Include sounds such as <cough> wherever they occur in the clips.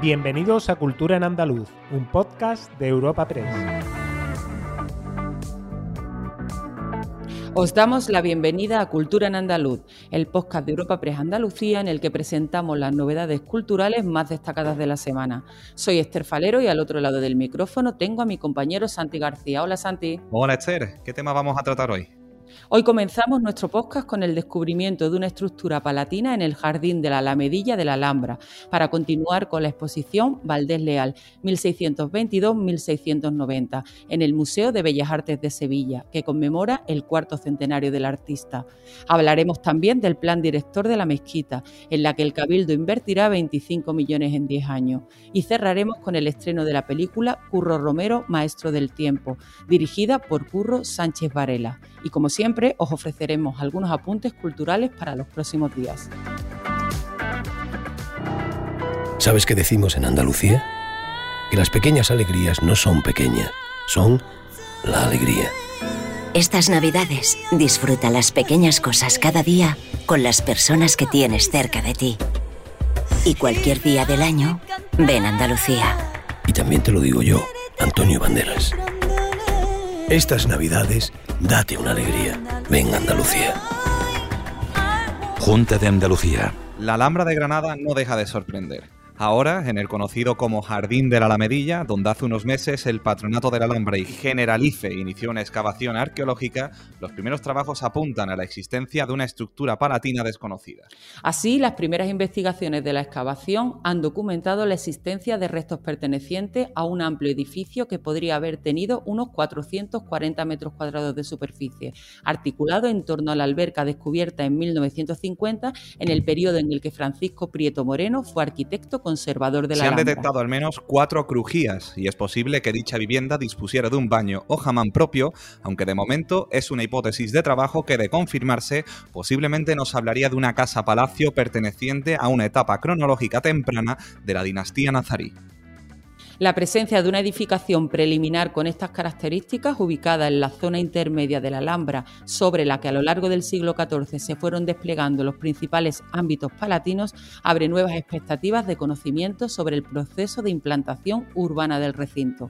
Bienvenidos a Cultura en Andaluz, un podcast de Europa Press. Os damos la bienvenida a Cultura en Andaluz, el podcast de Europa Press Andalucía en el que presentamos las novedades culturales más destacadas de la semana. Soy Esther Falero y al otro lado del micrófono tengo a mi compañero Santi García. Hola Santi. Hola Esther, ¿qué tema vamos a tratar hoy? Hoy comenzamos nuestro podcast con el descubrimiento de una estructura palatina en el jardín de la Alamedilla de la Alhambra, para continuar con la exposición Valdés Leal, 1622-1690, en el Museo de Bellas Artes de Sevilla, que conmemora el cuarto centenario del artista. Hablaremos también del plan director de la mezquita, en la que el Cabildo invertirá 25 millones en 10 años. Y cerraremos con el estreno de la película Curro Romero, Maestro del Tiempo, dirigida por Curro Sánchez Varela. Y como siempre, os ofreceremos algunos apuntes culturales para los próximos días. ¿Sabes qué decimos en Andalucía? Que las pequeñas alegrías no son pequeñas, son la alegría. Estas navidades disfruta las pequeñas cosas cada día con las personas que tienes cerca de ti. Y cualquier día del año, ven Andalucía. Y también te lo digo yo, Antonio Banderas. Estas navidades, date una alegría. Ven Andalucía. Junta de Andalucía. La Alhambra de Granada no deja de sorprender. Ahora, en el conocido como Jardín de la Alamedilla, donde hace unos meses el Patronato de la Alhambra y Generalife inició una excavación arqueológica, los primeros trabajos apuntan a la existencia de una estructura palatina desconocida. Así, las primeras investigaciones de la excavación han documentado la existencia de restos pertenecientes a un amplio edificio que podría haber tenido unos 440 metros cuadrados de superficie, articulado en torno a la alberca descubierta en 1950 en el periodo en el que Francisco Prieto Moreno fue arquitecto conservador de la Se han Alhambra. detectado al menos cuatro crujías y es posible que dicha vivienda dispusiera de un baño o jamán propio, aunque de momento es una hipótesis de trabajo que de confirmarse posiblemente nos hablaría de una casa-palacio perteneciente a una etapa cronológica temprana de la dinastía nazarí. La presencia de una edificación preliminar con estas características, ubicada en la zona intermedia de la Alhambra, sobre la que a lo largo del siglo XIV se fueron desplegando los principales ámbitos palatinos, abre nuevas expectativas de conocimiento sobre el proceso de implantación urbana del recinto.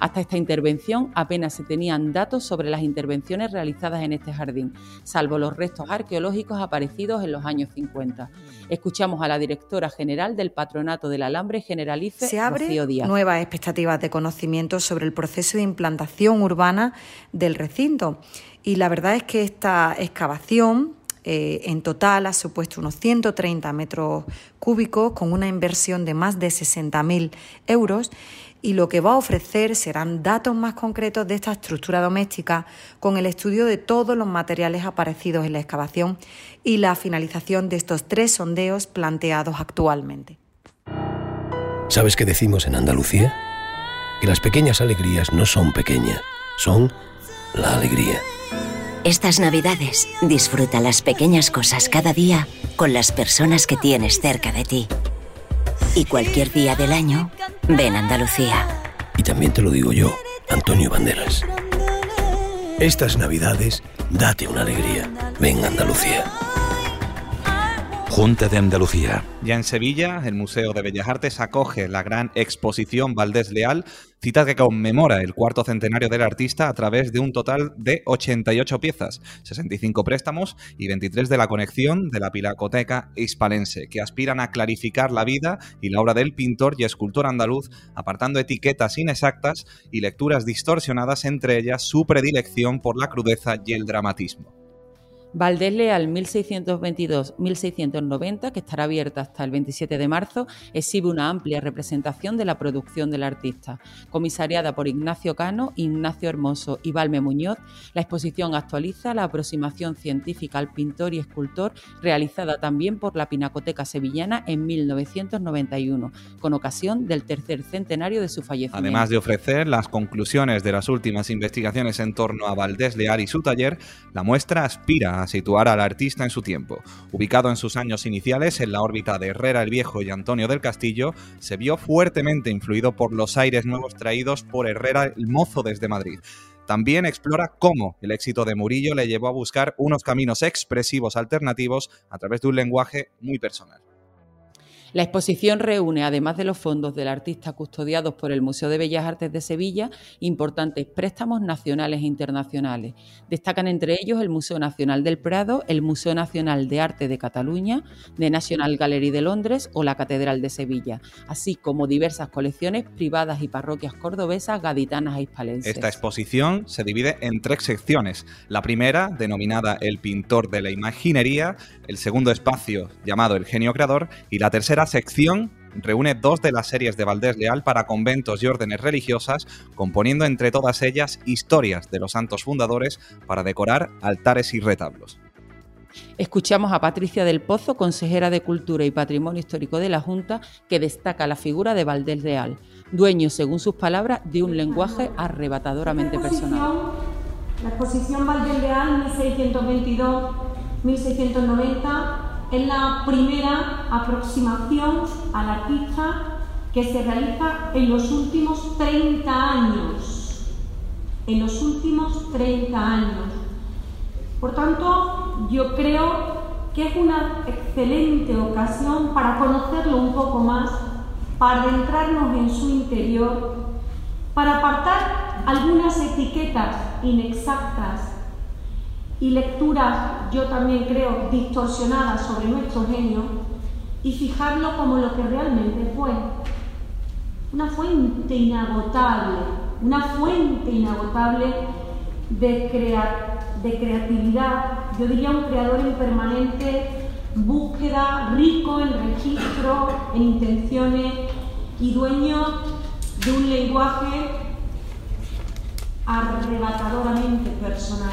Hasta esta intervención apenas se tenían datos sobre las intervenciones realizadas en este jardín, salvo los restos arqueológicos aparecidos en los años 50. Escuchamos a la directora general del Patronato del Alambre Generalife, Se abre Rocío Díaz. nuevas expectativas de conocimiento sobre el proceso de implantación urbana del recinto. Y la verdad es que esta excavación eh, en total ha supuesto unos 130 metros cúbicos con una inversión de más de 60.000 euros y lo que va a ofrecer serán datos más concretos de esta estructura doméstica con el estudio de todos los materiales aparecidos en la excavación y la finalización de estos tres sondeos planteados actualmente. ¿Sabes qué decimos en Andalucía? Que las pequeñas alegrías no son pequeñas, son la alegría. Estas navidades disfruta las pequeñas cosas cada día con las personas que tienes cerca de ti. Y cualquier día del año, ven Andalucía. Y también te lo digo yo, Antonio Banderas. Estas navidades, date una alegría. Ven Andalucía. Junta de Andalucía. Ya en Sevilla, el Museo de Bellas Artes acoge la gran exposición Valdés Leal, cita que conmemora el cuarto centenario del artista a través de un total de 88 piezas, 65 préstamos y 23 de la conexión de la Pinacoteca Hispalense, que aspiran a clarificar la vida y la obra del pintor y escultor andaluz, apartando etiquetas inexactas y lecturas distorsionadas, entre ellas su predilección por la crudeza y el dramatismo. Valdés Leal 1622-1690, que estará abierta hasta el 27 de marzo, exhibe una amplia representación de la producción del artista. Comisariada por Ignacio Cano, Ignacio Hermoso y Valme Muñoz, la exposición actualiza la aproximación científica al pintor y escultor realizada también por la Pinacoteca Sevillana en 1991, con ocasión del tercer centenario de su fallecimiento. Además de ofrecer las conclusiones de las últimas investigaciones en torno a Valdés Leal y su taller, la muestra aspira situar al artista en su tiempo. Ubicado en sus años iniciales en la órbita de Herrera el Viejo y Antonio del Castillo, se vio fuertemente influido por los aires nuevos traídos por Herrera el Mozo desde Madrid. También explora cómo el éxito de Murillo le llevó a buscar unos caminos expresivos alternativos a través de un lenguaje muy personal. La exposición reúne, además de los fondos del artista custodiados por el Museo de Bellas Artes de Sevilla, importantes préstamos nacionales e internacionales. Destacan entre ellos el Museo Nacional del Prado, el Museo Nacional de Arte de Cataluña, The National Gallery de Londres o la Catedral de Sevilla, así como diversas colecciones privadas y parroquias cordobesas, gaditanas e hispalenses. Esta exposición se divide en tres secciones. La primera, denominada El pintor de la imaginería, el segundo espacio, llamado El genio creador, y la tercera sección reúne dos de las series de Valdés Leal para conventos y órdenes religiosas, componiendo entre todas ellas historias de los santos fundadores para decorar altares y retablos. Escuchamos a Patricia del Pozo, consejera de Cultura y Patrimonio Histórico de la Junta, que destaca la figura de Valdés Leal, dueño, según sus palabras, de un lenguaje arrebatadoramente personal. La exposición Valdés Leal 1622-1690 es la primera aproximación al artista que se realiza en los últimos 30 años. En los últimos 30 años. Por tanto, yo creo que es una excelente ocasión para conocerlo un poco más, para adentrarnos en su interior, para apartar algunas etiquetas inexactas y lecturas, yo también creo, distorsionadas sobre nuestro genio y fijarlo como lo que realmente fue. Una fuente inagotable, una fuente inagotable de, de creatividad, yo diría un creador en permanente búsqueda, rico en registro, en intenciones y dueño de un lenguaje arrebatadoramente personal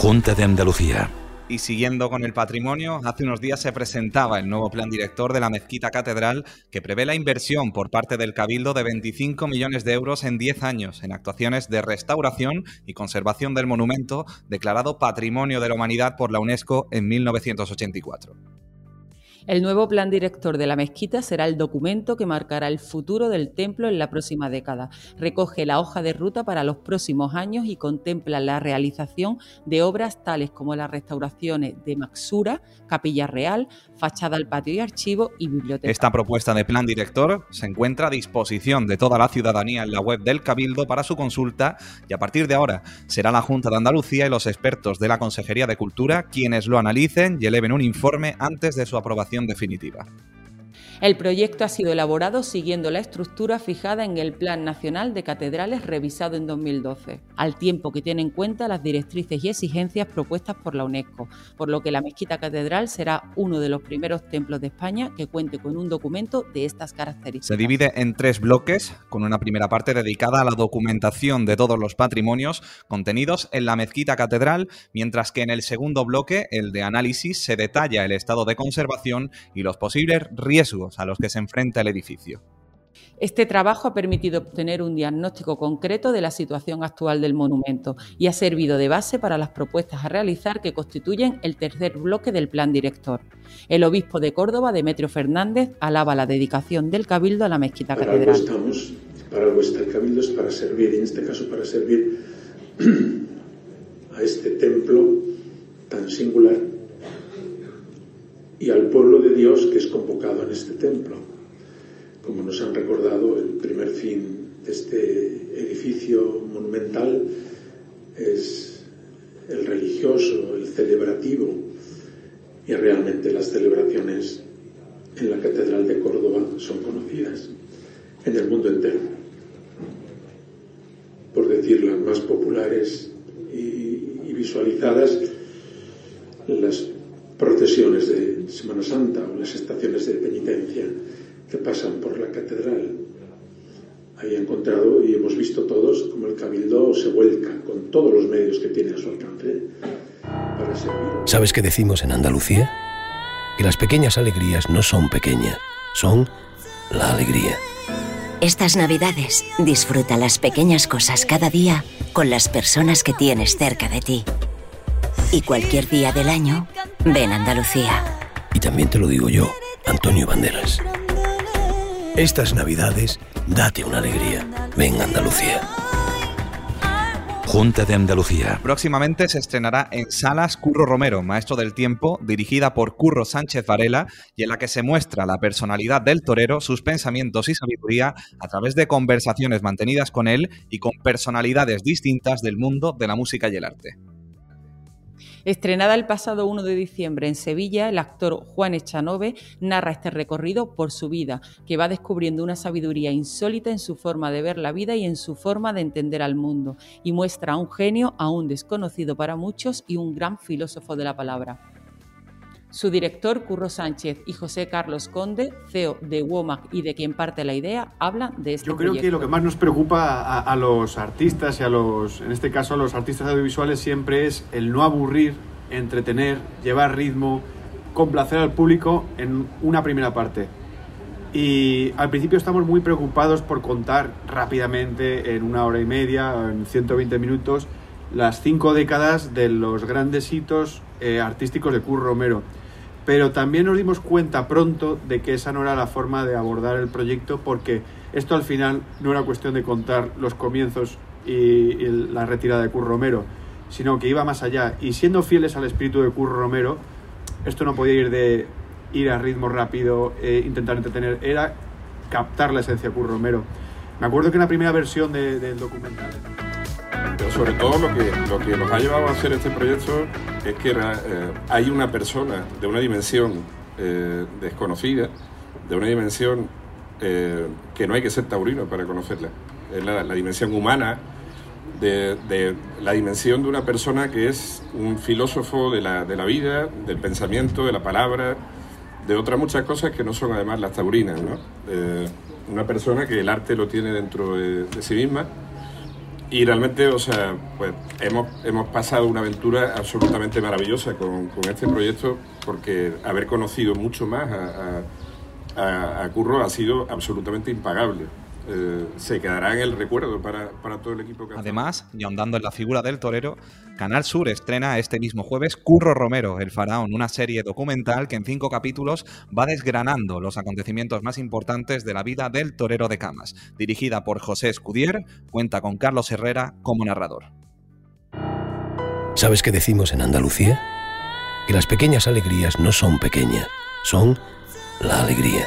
Junta de Andalucía. Y siguiendo con el patrimonio, hace unos días se presentaba el nuevo plan director de la Mezquita Catedral que prevé la inversión por parte del Cabildo de 25 millones de euros en 10 años en actuaciones de restauración y conservación del monumento declarado Patrimonio de la Humanidad por la UNESCO en 1984. El nuevo plan director de la mezquita será el documento que marcará el futuro del templo en la próxima década. Recoge la hoja de ruta para los próximos años y contempla la realización de obras tales como las restauraciones de Maxura, Capilla Real, fachada al patio y archivo y biblioteca. Esta propuesta de plan director se encuentra a disposición de toda la ciudadanía en la web del Cabildo para su consulta y a partir de ahora será la Junta de Andalucía y los expertos de la Consejería de Cultura quienes lo analicen y eleven un informe antes de su aprobación definitiva. El proyecto ha sido elaborado siguiendo la estructura fijada en el Plan Nacional de Catedrales revisado en 2012, al tiempo que tiene en cuenta las directrices y exigencias propuestas por la UNESCO, por lo que la Mezquita Catedral será uno de los primeros templos de España que cuente con un documento de estas características. Se divide en tres bloques, con una primera parte dedicada a la documentación de todos los patrimonios contenidos en la Mezquita Catedral, mientras que en el segundo bloque, el de análisis, se detalla el estado de conservación y los posibles riesgos a los que se enfrenta el edificio. Este trabajo ha permitido obtener un diagnóstico concreto de la situación actual del monumento y ha servido de base para las propuestas a realizar que constituyen el tercer bloque del plan director. El obispo de Córdoba, Demetrio Fernández, alaba la dedicación del Cabildo a la mezquita para catedral. Algo estamos, para algo está el Cabildo, es para servir, en este caso para servir <clears throat> a este templo tan singular y al pueblo de Dios que es convocado en este templo. Como nos han recordado, el primer fin de este edificio monumental es el religioso, el celebrativo, y realmente las celebraciones en la Catedral de Córdoba son conocidas en el mundo entero. Por decir las más populares y, y visualizadas, las procesiones de Semana Santa o las estaciones de penitencia que pasan por la catedral. Ahí he encontrado y hemos visto todos como el cabildo se vuelca con todos los medios que tiene a su alcance para servir. ¿Sabes qué decimos en Andalucía? que las pequeñas alegrías no son pequeñas, son la alegría. Estas navidades disfruta las pequeñas cosas cada día con las personas que tienes cerca de ti. Y cualquier día del año, ven Andalucía. Y también te lo digo yo, Antonio Banderas. Estas navidades, date una alegría. Ven Andalucía. Junta de Andalucía. Próximamente se estrenará en Salas Curro Romero, Maestro del Tiempo, dirigida por Curro Sánchez Varela, y en la que se muestra la personalidad del torero, sus pensamientos y sabiduría a través de conversaciones mantenidas con él y con personalidades distintas del mundo de la música y el arte. Estrenada el pasado 1 de diciembre en Sevilla, el actor Juan Echanove narra este recorrido por su vida, que va descubriendo una sabiduría insólita en su forma de ver la vida y en su forma de entender al mundo, y muestra a un genio aún desconocido para muchos y un gran filósofo de la palabra. Su director, Curro Sánchez, y José Carlos Conde, CEO de WOMAC y de quien parte la idea, hablan de este Yo creo proyecto. que lo que más nos preocupa a, a los artistas y a los, en este caso a los artistas audiovisuales, siempre es el no aburrir, entretener, llevar ritmo, complacer al público en una primera parte. Y al principio estamos muy preocupados por contar rápidamente, en una hora y media, o en 120 minutos, las cinco décadas de los grandes hitos eh, artísticos de Curro Romero. Pero también nos dimos cuenta pronto de que esa no era la forma de abordar el proyecto porque esto al final no era cuestión de contar los comienzos y, la retirada de Curro Romero, sino que iba más allá. Y siendo fieles al espíritu de Curro Romero, esto no podía ir de ir a ritmo rápido, eh, intentar entretener, era captar la esencia de Curro Romero. Me acuerdo que en la primera versión de- del documental... Pero sobre todo lo que, lo que nos ha llevado a hacer este proyecto es que eh, hay una persona de una dimensión eh, desconocida, de una dimensión eh, que no hay que ser taurino para conocerla. Es la, dimensión humana, de, la dimensión de una persona que es un filósofo de la, de la vida, del pensamiento, de la palabra, de otras muchas cosas que no son además las taurinas. ¿no? Eh, una persona que el arte lo tiene dentro de- de sí misma y realmente, o sea, pues hemos, hemos pasado una aventura absolutamente maravillosa con, con este proyecto porque haber conocido mucho más a, a- a- Curro ha sido absolutamente impagable. Eh, se quedará en el recuerdo para, para todo el equipo que ha Además, y ahondando en la figura del torero, Canal Sur estrena este mismo jueves Curro Romero, el faraón, una serie documental que en cinco capítulos va desgranando los acontecimientos más importantes de la vida del torero de Camas. Dirigida por José Escudier, cuenta con Carlos Herrera como narrador. ¿Sabes qué decimos en Andalucía? Que las pequeñas alegrías no son pequeñas, son la alegría.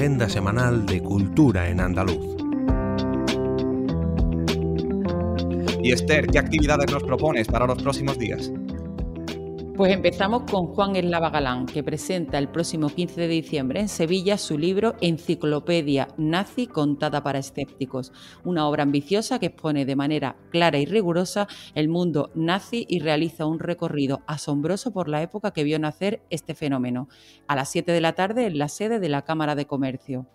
Agenda semanal de cultura en andaluz. Y Esther, ¿qué actividades nos propones para los próximos días? Pues empezamos con Juan Eslava Galán, que presenta el próximo 15 de diciembre en Sevilla su libro Enciclopedia Nazi contada para escépticos, una obra ambiciosa que expone de manera clara y rigurosa el mundo nazi y realiza un recorrido asombroso por la época que vio nacer este fenómeno, a las 7 de la tarde en la sede de la Cámara de Comercio.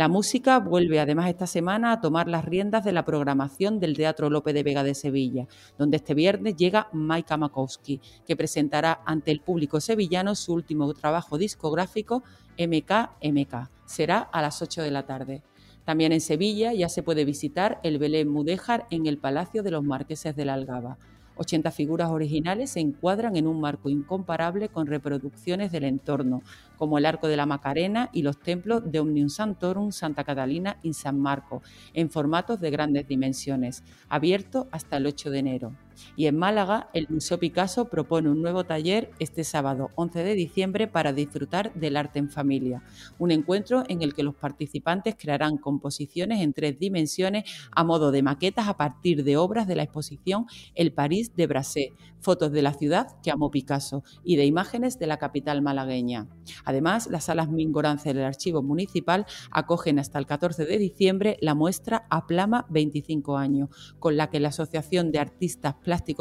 La música vuelve además esta semana a tomar las riendas de la programación del Teatro Lope de Vega de Sevilla, donde este viernes llega Maika Makowski, que presentará ante el público sevillano su último trabajo discográfico MKMK. Será a las 8 de la tarde. También en Sevilla ya se puede visitar el Belén Mudéjar en el Palacio de los Marqueses de la Algaba. 80 figuras originales se encuadran en un marco incomparable con reproducciones del entorno, como el Arco de la Macarena y los templos de Omnium Santorum, Santa Catalina y San Marco, en formatos de grandes dimensiones, abierto hasta el 8 de enero. Y en Málaga, el Museo Picasso propone un nuevo taller este sábado 11 de diciembre para disfrutar del arte en familia. Un encuentro en el que los participantes crearán composiciones en tres dimensiones a modo de maquetas a partir de obras de la exposición El París de Brassé, fotos de la ciudad que amó Picasso y de imágenes de la capital malagueña. Además, las salas Mingorance del Archivo Municipal acogen hasta el 14 de diciembre la muestra Aplama 25 años, con la que la Asociación de Artistas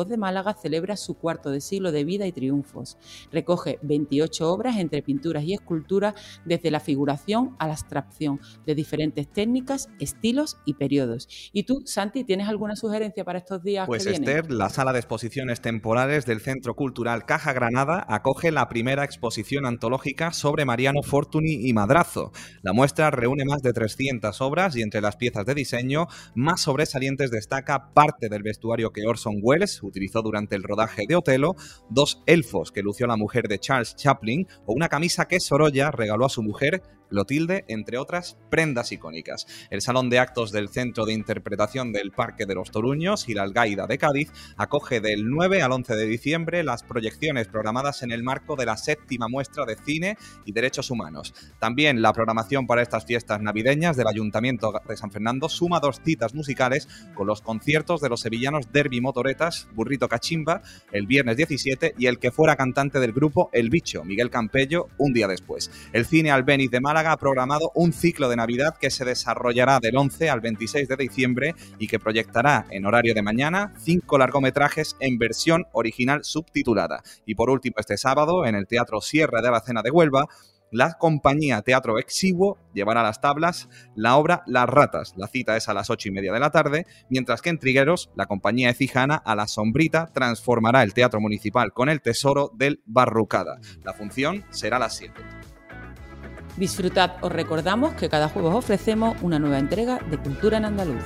de Málaga celebra su cuarto de siglo de vida y triunfos. Recoge 28 obras entre pinturas y esculturas desde la figuración a la abstracción, de diferentes técnicas, estilos y periodos. ¿Y tú, Santi, tienes alguna sugerencia para estos días? Pues que vienen? Esther, la sala de exposiciones temporales del Centro Cultural Caja Granada acoge la primera exposición antológica sobre Mariano Fortuny y Madrazo. La muestra reúne más de 300 obras y entre las piezas de diseño más sobresalientes destaca parte del vestuario que Orson Welles utilizó durante el rodaje de Otelo, dos elfos que lució la mujer de Charles Chaplin o una camisa que Sorolla regaló a su mujer Clotilde, entre otras prendas icónicas. El Salón de Actos del Centro de Interpretación del Parque de los Toruños y la Algaida de Cádiz acoge del 9 al 11 de diciembre las proyecciones programadas en el marco de la séptima muestra de cine y derechos humanos. También la programación para estas fiestas navideñas del Ayuntamiento de San Fernando suma dos citas musicales con los conciertos de los sevillanos Derby Motoretas, Burrito Cachimba, el viernes 17 y el que fuera cantante del grupo El Bicho, Miguel Campello, un día después. El cine Albeniz de Málaga ha programado un ciclo de Navidad que se desarrollará del 11 al 26 de diciembre y que proyectará en horario de mañana cinco largometrajes en versión original subtitulada. Y por último, este sábado, en el Teatro Sierra de Aracena de Huelva, la compañía Teatro Exiguo llevará a las tablas la obra Las Ratas. La cita es a las ocho y media de la tarde, mientras que en Trigueros, la compañía Ecijana a la sombrita transformará el Teatro Municipal con el tesoro del Barrucada. La función será a las 7. Disfrutad, os recordamos que cada jueves ofrecemos una nueva entrega de Cultura en Andaluz.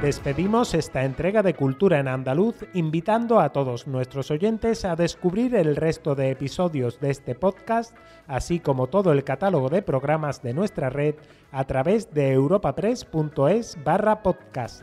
Despedimos esta entrega de Cultura en Andaluz invitando a todos nuestros oyentes a descubrir el resto de episodios de este podcast, así como todo el catálogo de programas de nuestra red a través de europapress.es barra podcast.